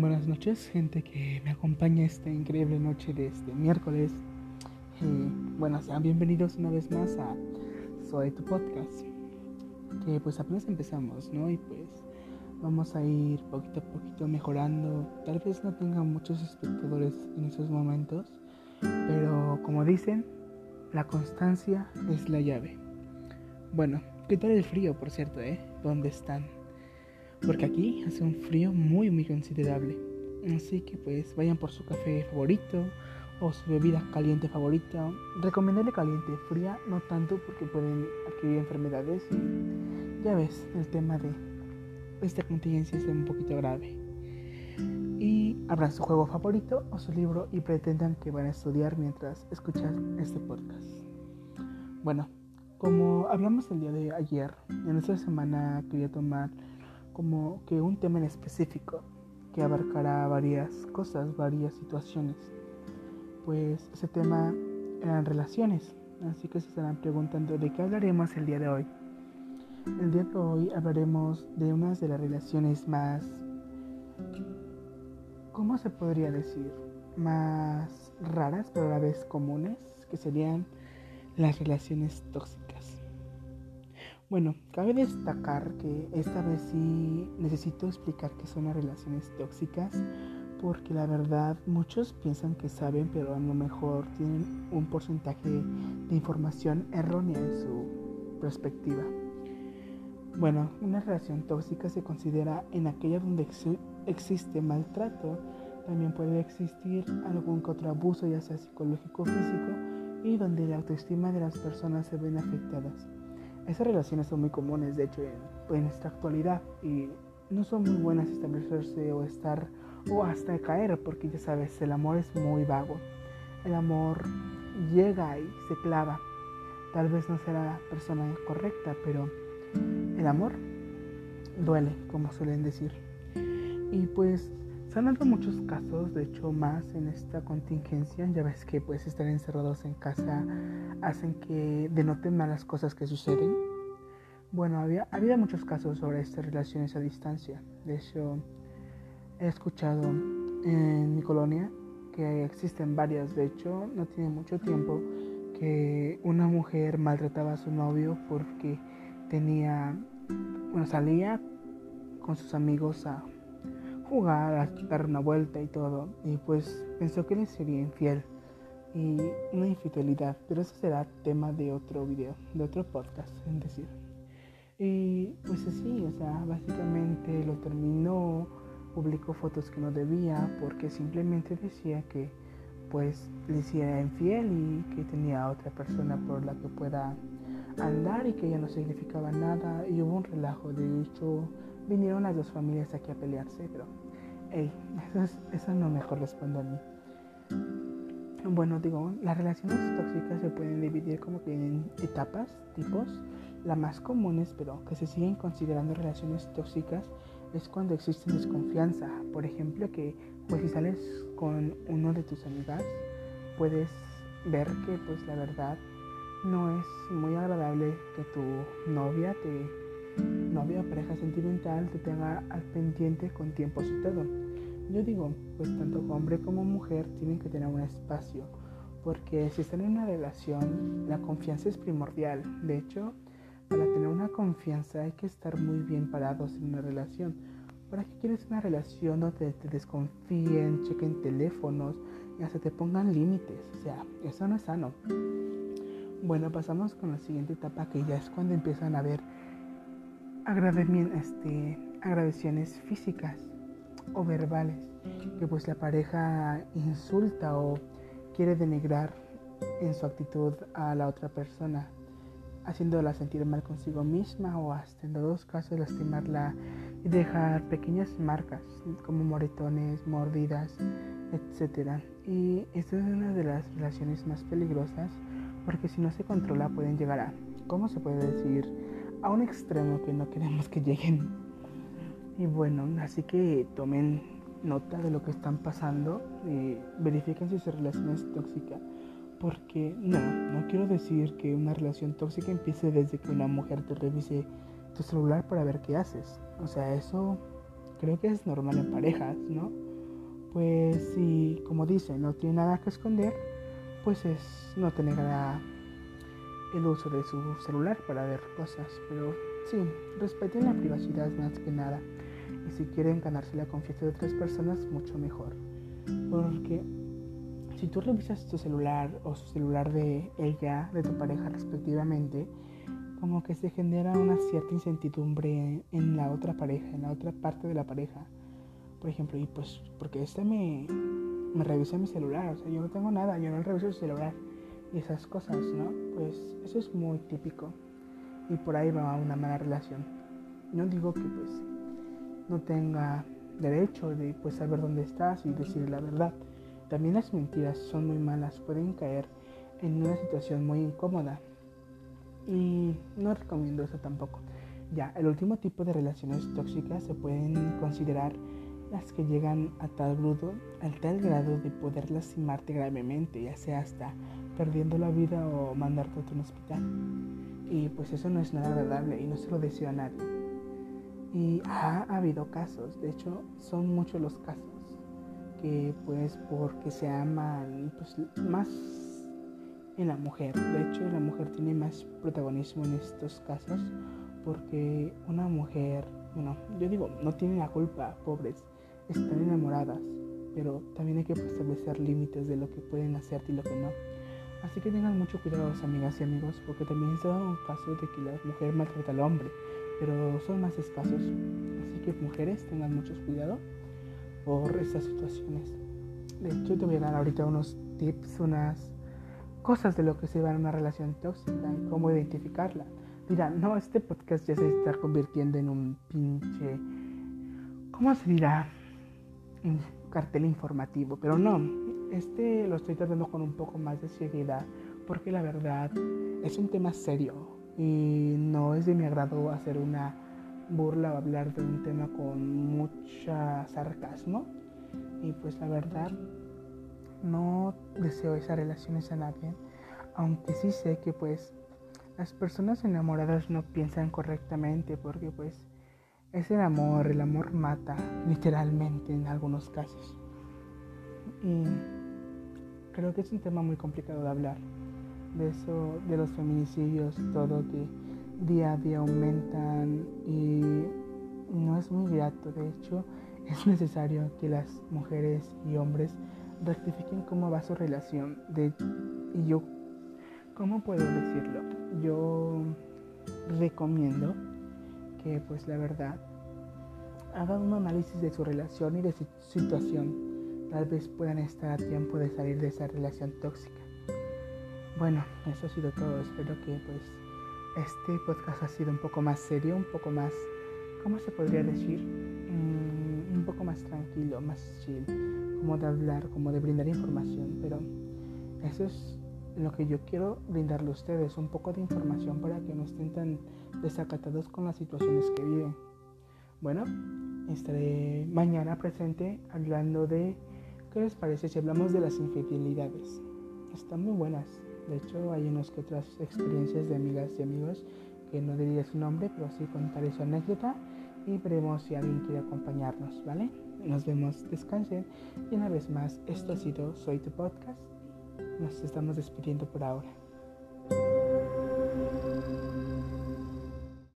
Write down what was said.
Buenas noches, gente que me acompaña esta increíble noche de este miércoles. bueno, sean bienvenidos una vez más a Soy tu podcast. Que pues apenas empezamos, ¿no? Y pues vamos a ir poquito a poquito mejorando. Tal vez no tenga muchos espectadores en esos momentos, pero como dicen, la constancia es la llave. Bueno, ¿qué tal el frío, por cierto, eh? ¿Dónde están? Porque aquí hace un frío muy muy considerable. Así que pues vayan por su café favorito o su bebida caliente favorita. Recomendarle caliente, fría no tanto porque pueden adquirir enfermedades ya ves, el tema de esta contingencia es un poquito grave. Y abran su juego favorito o su libro y pretendan que van a estudiar mientras escuchan este podcast. Bueno, como hablamos el día de ayer, en esta semana quería tomar como que un tema en específico que abarcará varias cosas, varias situaciones. Pues ese tema eran relaciones, así que se estarán preguntando de qué hablaremos el día de hoy. El día de hoy hablaremos de una de las relaciones más, ¿cómo se podría decir? Más raras, pero a la vez comunes, que serían las relaciones tóxicas. Bueno, cabe destacar que esta vez sí necesito explicar qué son las relaciones tóxicas, porque la verdad muchos piensan que saben, pero a lo mejor tienen un porcentaje de información errónea en su perspectiva. Bueno, una relación tóxica se considera en aquella donde existe maltrato, también puede existir algún que otro abuso, ya sea psicológico o físico, y donde la autoestima de las personas se ven afectadas. Esas relaciones son muy comunes, de hecho, en, esta actualidad y no son muy buenas establecerse o estar o hasta caer, porque ya sabes, el amor es muy vago. El amor llega y se clava. Tal vez no será la persona correcta, pero el amor duele, como suelen decir. Y pues se han dado muchos casos, de hecho más en esta contingencia, ya ves que pues estar encerrados en casa hacen que denoten malas cosas que suceden. Bueno, había, había muchos casos sobre estas relaciones a distancia. De hecho, he escuchado en mi colonia que existen varias, de hecho, no tiene mucho tiempo, que una mujer maltrataba a su novio porque tenía, bueno, salía con sus amigos a jugar, a dar una vuelta y todo. Y pues pensó que le sería infiel y una infidelidad. Pero eso será tema de otro video, de otro podcast, en decir. Y pues así, o sea, básicamente lo terminó, publicó fotos que no debía porque simplemente decía que pues le hiciera infiel y que tenía otra persona por la que pueda andar y que ella no significaba nada y hubo un relajo, de hecho vinieron las dos familias aquí a pelearse, pero, hey, eso, no me corresponde a mí. Bueno, digo, las relaciones tóxicas se pueden dividir como que en etapas, tipos. Las más comunes, pero que se siguen considerando relaciones tóxicas, es cuando existe desconfianza. Por ejemplo, que pues si sales con uno de tus amigas, puedes ver que pues la verdad no es muy agradable que tu novia te novia o pareja sentimental te tenga al pendiente con tiempo y todo. Yo digo, pues tanto hombre como mujer tienen que tener un espacio, porque si están en una relación, la confianza es primordial. De hecho, para tener una confianza hay que estar muy bien parados en una relación. ¿Para qué quieres una relación donde te desconfíen, chequen teléfonos y hasta te pongan límites? O sea, eso no es sano. Bueno, pasamos con la siguiente etapa que ya es cuando empiezan a ver este, físicas o verbales, que pues la pareja insulta o quiere denigrar en su actitud a la otra persona, haciéndola sentir mal consigo misma o hasta en dos casos lastimarla y dejar pequeñas marcas como moretones, mordidas, etc. Y esta es una de las relaciones más peligrosas porque si no se controla pueden llegar a, ¿cómo se puede decir? a un extremo que no queremos que lleguen. Y bueno, así que tomen nota de lo que están pasando, y verifiquen si su relación es tóxica, porque no, no quiero decir que una relación tóxica empiece desde que una mujer te revise tu celular para ver qué haces. O sea, eso creo que es normal en parejas, ¿no? pues si, como dice, no tiene nada que esconder, pues es no tener el uso de su celular para ver cosas. Pero sí, respeten la privacidad más que nada. Y si quieren ganarse la confianza de otras personas, mucho mejor. Porque si tú revisas tu celular o su celular de ella, de tu pareja respectivamente, como que se genera una cierta incertidumbre en la otra pareja, en la otra parte de la pareja. Por ejemplo, y pues, porque este me, me revisa mi celular, o sea, yo no tengo nada, yo no reviso su celular y esas cosas, ¿no? Pues eso es muy típico y por ahí va una mala relación. No digo que pues no tenga derecho de pues saber dónde estás y decir la verdad. También las mentiras son muy malas, pueden caer en una situación muy incómoda. Y no recomiendo eso tampoco. Ya, el último tipo de relaciones tóxicas se pueden considerar las que llegan a tal, grudo, al tal grado de poder lastimarte gravemente, ya sea hasta perdiendo la vida o mandarte a un hospital. Y pues eso no es nada agradable y no se lo deseo a nadie. Y ha habido casos, de hecho son muchos los casos, que pues porque se aman pues más en la mujer. De hecho la mujer tiene más protagonismo en estos casos porque una mujer, bueno, yo digo, no tiene la culpa, pobres, están enamoradas, pero también hay que establecer límites de lo que pueden hacer y lo que no. Así que tengan mucho cuidado, amigas y amigos, porque también se da un caso de que la mujer maltrata al hombre, pero son más escasos. Así que mujeres, tengan mucho cuidado por estas situaciones. De hecho, te voy a dar ahorita unos tips, unas cosas de lo que se va en una relación tóxica y cómo identificarla. Dirá, no, este podcast ya se está convirtiendo en un pinche, ¿cómo se dirá? Un cartel informativo, pero no, este lo estoy tratando con un poco más de seriedad porque la verdad es un tema serio y no es de mi agrado hacer una burla o hablar de un tema con mucha sarcasmo y pues la verdad no deseo esas relaciones a nadie aunque sí sé que pues las personas enamoradas no piensan correctamente porque pues es el amor, el amor mata literalmente en algunos casos. Y creo que es un tema muy complicado de hablar. De eso, de los feminicidios, todo que día a día aumentan y no es muy grato. De hecho, es necesario que las mujeres y hombres rectifiquen cómo va su relación. De, y yo, ¿cómo puedo decirlo? Yo recomiendo que, pues la verdad, hagan un análisis de su relación y de su situación tal vez puedan estar a tiempo de salir de esa relación tóxica. Bueno, eso ha sido todo. Espero que pues este podcast ha sido un poco más serio, un poco más, ¿cómo se podría decir? Mm, un poco más tranquilo, más chill, como de hablar, como de brindar información. Pero eso es lo que yo quiero brindarle a ustedes, un poco de información para que no estén tan desacatados con las situaciones que viven. Bueno, estaré mañana presente hablando de ¿Qué les parece si hablamos de las infidelidades? Están muy buenas. De hecho, hay unas que otras experiencias de amigas y amigos que no diría su nombre, pero sí contaré su anécdota y veremos si alguien quiere acompañarnos, ¿vale? Nos vemos, descansen. Y una vez más, esto ha sido Soy tu podcast. Nos estamos despidiendo por ahora.